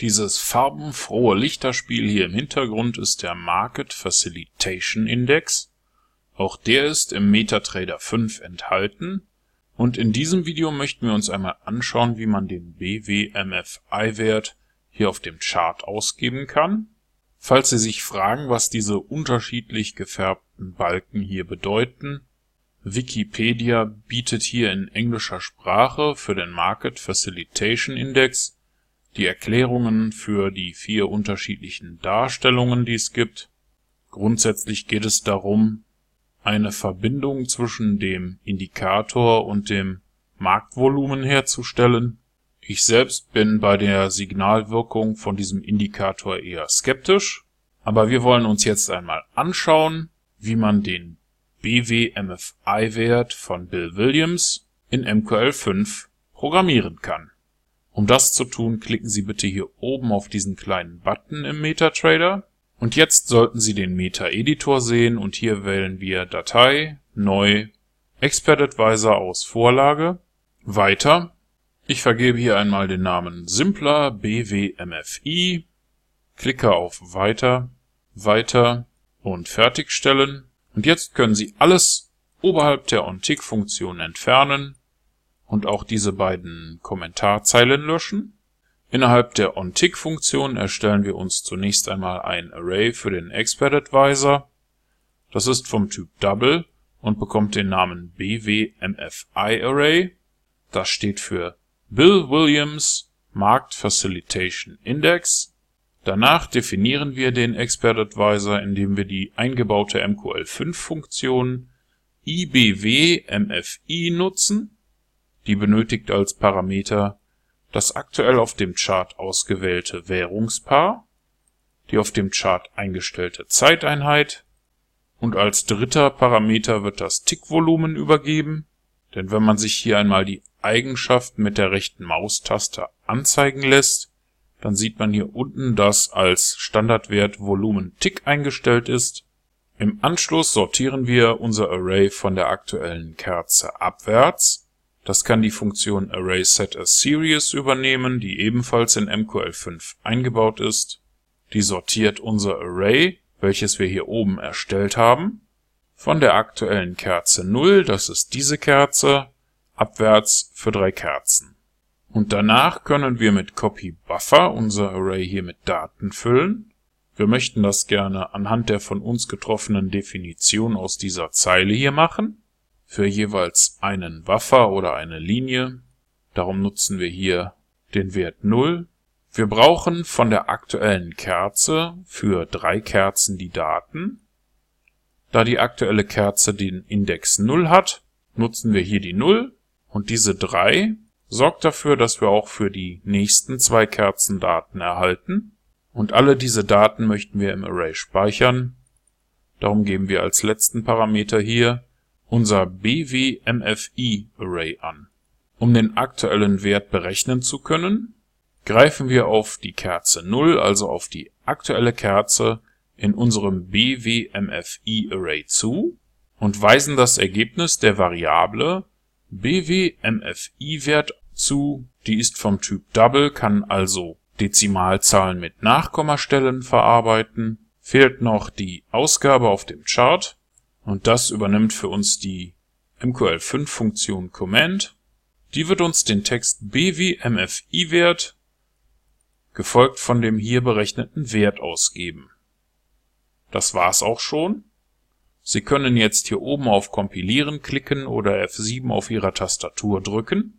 Dieses farbenfrohe Lichterspiel hier im Hintergrund ist der Market Facilitation Index. Auch der ist im MetaTrader 5 enthalten. Und in diesem Video möchten wir uns einmal anschauen, wie man den BWMFI-Wert hier auf dem Chart ausgeben kann. Falls Sie sich fragen, was diese unterschiedlich gefärbten Balken hier bedeuten, Wikipedia bietet hier in englischer Sprache für den Market Facilitation Index die Erklärungen für die vier unterschiedlichen Darstellungen, die es gibt. Grundsätzlich geht es darum, eine Verbindung zwischen dem Indikator und dem Marktvolumen herzustellen. Ich selbst bin bei der Signalwirkung von diesem Indikator eher skeptisch, aber wir wollen uns jetzt einmal anschauen, wie man den BWMFI-Wert von Bill Williams in MQL5 programmieren kann um das zu tun, klicken Sie bitte hier oben auf diesen kleinen Button im MetaTrader. Und jetzt sollten Sie den Meta-Editor sehen und hier wählen wir Datei, Neu, Expert Advisor aus Vorlage, Weiter. Ich vergebe hier einmal den Namen Simpler BWMFI, klicke auf Weiter, Weiter und Fertigstellen. Und jetzt können Sie alles oberhalb der OnTick-Funktion entfernen und auch diese beiden Kommentarzeilen löschen. Innerhalb der OnTick-Funktion erstellen wir uns zunächst einmal ein Array für den Expert Advisor. Das ist vom Typ Double und bekommt den Namen BWMFI Array. Das steht für Bill Williams Markt Facilitation Index. Danach definieren wir den Expert Advisor, indem wir die eingebaute MQL5-Funktion IBWMFI nutzen die benötigt als Parameter das aktuell auf dem Chart ausgewählte Währungspaar, die auf dem Chart eingestellte Zeiteinheit und als dritter Parameter wird das Tickvolumen übergeben, denn wenn man sich hier einmal die Eigenschaften mit der rechten Maustaste anzeigen lässt, dann sieht man hier unten, dass als Standardwert Volumen Tick eingestellt ist. Im Anschluss sortieren wir unser Array von der aktuellen Kerze abwärts das kann die Funktion ArraySetAsSeries übernehmen, die ebenfalls in MQL5 eingebaut ist. Die sortiert unser Array, welches wir hier oben erstellt haben, von der aktuellen Kerze 0, das ist diese Kerze, abwärts für drei Kerzen. Und danach können wir mit CopyBuffer unser Array hier mit Daten füllen. Wir möchten das gerne anhand der von uns getroffenen Definition aus dieser Zeile hier machen für jeweils einen Buffer oder eine Linie. Darum nutzen wir hier den Wert 0. Wir brauchen von der aktuellen Kerze für drei Kerzen die Daten. Da die aktuelle Kerze den Index 0 hat, nutzen wir hier die 0 und diese 3 sorgt dafür, dass wir auch für die nächsten zwei Kerzen Daten erhalten. Und alle diese Daten möchten wir im Array speichern. Darum geben wir als letzten Parameter hier unser BWMFI-Array an. Um den aktuellen Wert berechnen zu können, greifen wir auf die Kerze 0, also auf die aktuelle Kerze in unserem BWMFI-Array zu und weisen das Ergebnis der Variable BWMFI-Wert zu, die ist vom Typ Double, kann also Dezimalzahlen mit Nachkommastellen verarbeiten, fehlt noch die Ausgabe auf dem Chart und das übernimmt für uns die MQL5-Funktion Command. Die wird uns den Text BWMFI-Wert gefolgt von dem hier berechneten Wert ausgeben. Das war's auch schon. Sie können jetzt hier oben auf Kompilieren klicken oder F7 auf Ihrer Tastatur drücken.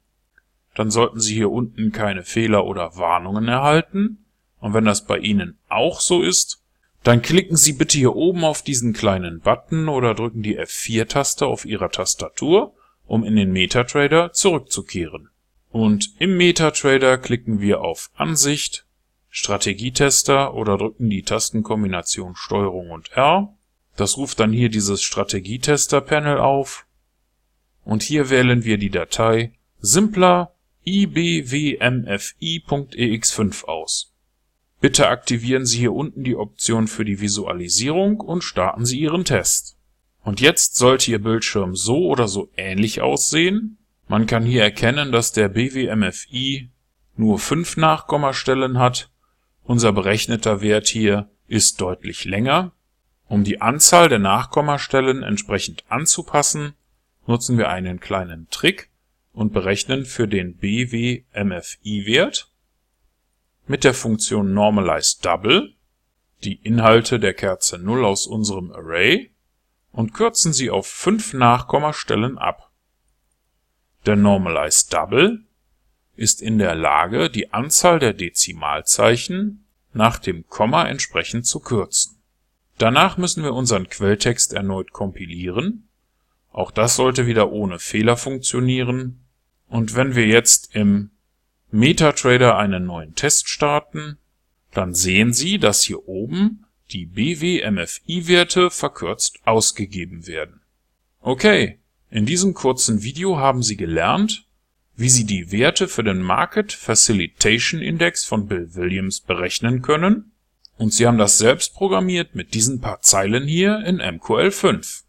Dann sollten Sie hier unten keine Fehler oder Warnungen erhalten. Und wenn das bei Ihnen auch so ist, dann klicken Sie bitte hier oben auf diesen kleinen Button oder drücken die F4-Taste auf Ihrer Tastatur, um in den MetaTrader zurückzukehren. Und im MetaTrader klicken wir auf Ansicht, Strategietester oder drücken die Tastenkombination STRG und R. Das ruft dann hier dieses Strategietester-Panel auf. Und hier wählen wir die Datei simpler ibwmfi.ex5 aus. Bitte aktivieren Sie hier unten die Option für die Visualisierung und starten Sie Ihren Test. Und jetzt sollte Ihr Bildschirm so oder so ähnlich aussehen. Man kann hier erkennen, dass der BWMFI nur fünf Nachkommastellen hat Unser berechneter Wert hier ist deutlich länger. Um die Anzahl der Nachkommastellen entsprechend anzupassen, nutzen wir einen kleinen Trick und berechnen für den BW-MFI-Wert mit der Funktion normalizeDouble die Inhalte der Kerze 0 aus unserem Array und kürzen sie auf 5 Nachkommastellen ab. Der normalizeDouble ist in der Lage, die Anzahl der Dezimalzeichen nach dem Komma entsprechend zu kürzen. Danach müssen wir unseren Quelltext erneut kompilieren. Auch das sollte wieder ohne Fehler funktionieren. Und wenn wir jetzt im MetaTrader einen neuen Test starten, dann sehen Sie, dass hier oben die BW-MFI-Werte verkürzt ausgegeben werden. Okay, in diesem kurzen Video haben Sie gelernt, wie Sie die Werte für den Market Facilitation Index von Bill Williams berechnen können und Sie haben das selbst programmiert mit diesen paar Zeilen hier in MQL5.